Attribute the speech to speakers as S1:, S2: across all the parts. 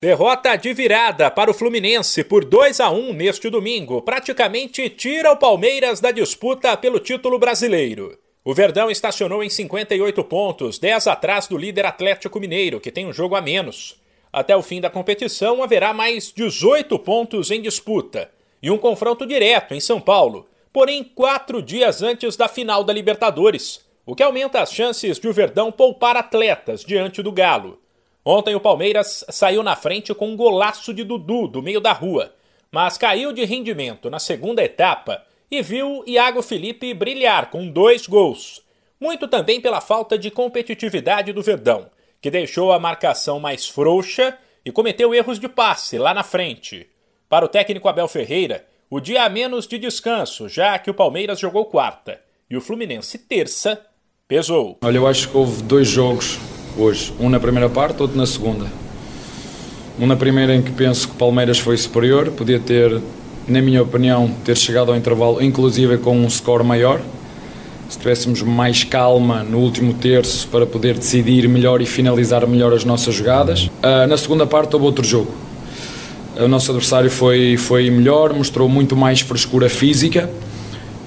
S1: Derrota de virada para o Fluminense por 2 a 1 neste domingo praticamente tira o Palmeiras da disputa pelo título brasileiro. O Verdão estacionou em 58 pontos, 10 atrás do líder Atlético Mineiro, que tem um jogo a menos. Até o fim da competição haverá mais 18 pontos em disputa e um confronto direto em São Paulo, porém quatro dias antes da final da Libertadores, o que aumenta as chances de o Verdão poupar atletas diante do Galo. Ontem o Palmeiras saiu na frente com um golaço de Dudu do meio da rua, mas caiu de rendimento na segunda etapa e viu Iago Felipe brilhar com dois gols. Muito também pela falta de competitividade do Verdão, que deixou a marcação mais frouxa e cometeu erros de passe lá na frente. Para o técnico Abel Ferreira, o dia a menos de descanso, já que o Palmeiras jogou quarta e o Fluminense terça, pesou.
S2: Olha, eu acho que houve dois jogos hoje. Um na primeira parte, outro na segunda. Um na primeira em que penso que Palmeiras foi superior, podia ter, na minha opinião, ter chegado ao intervalo, inclusive com um score maior. Se tivéssemos mais calma no último terço para poder decidir melhor e finalizar melhor as nossas jogadas. Uh, na segunda parte houve outro jogo. O nosso adversário foi, foi melhor, mostrou muito mais frescura física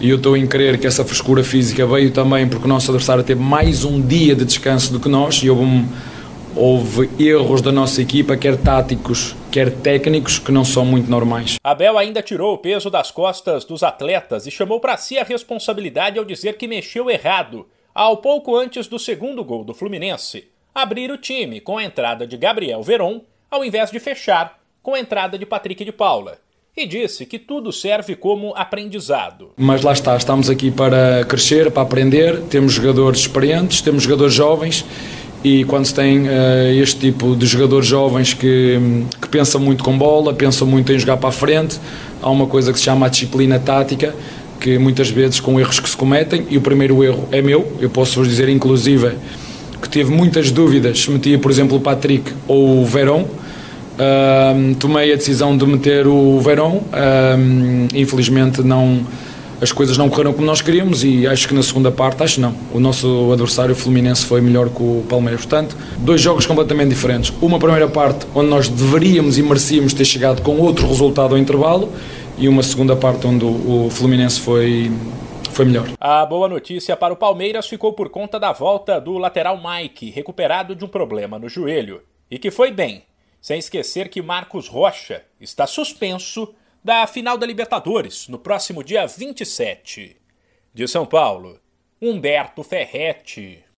S2: e eu estou em crer que essa frescura física veio também porque o nosso adversário teve mais um dia de descanso do que nós e houve, um, houve erros da nossa equipa, quer táticos, quer técnicos, que não são muito normais.
S1: Abel ainda tirou o peso das costas dos atletas e chamou para si a responsabilidade ao dizer que mexeu errado, ao pouco antes do segundo gol do Fluminense, abrir o time com a entrada de Gabriel Veron, ao invés de fechar com a entrada de Patrick de Paula e disse que tudo serve como aprendizado.
S2: Mas lá está, estamos aqui para crescer, para aprender, temos jogadores experientes, temos jogadores jovens. E quando se tem uh, este tipo de jogadores jovens que, que pensam muito com bola, pensam muito em jogar para a frente, há uma coisa que se chama a disciplina tática, que muitas vezes com erros que se cometem, e o primeiro erro é meu, eu posso vos dizer inclusive que tive muitas dúvidas se metia, por exemplo, o Patrick ou o Verón, Tomei a decisão de meter o Verón. Infelizmente não as coisas não correram como nós queríamos e acho que na segunda parte, acho não, o nosso adversário o Fluminense foi melhor que o Palmeiras. Portanto, dois jogos completamente diferentes. Uma primeira parte onde nós deveríamos e merecíamos ter chegado com outro resultado ao intervalo e uma segunda parte onde o Fluminense foi foi melhor.
S1: A boa notícia para o Palmeiras ficou por conta da volta do lateral Mike, recuperado de um problema no joelho, e que foi bem, sem esquecer que Marcos Rocha está suspenso da final da Libertadores no próximo dia 27. De São Paulo, Humberto Ferretti.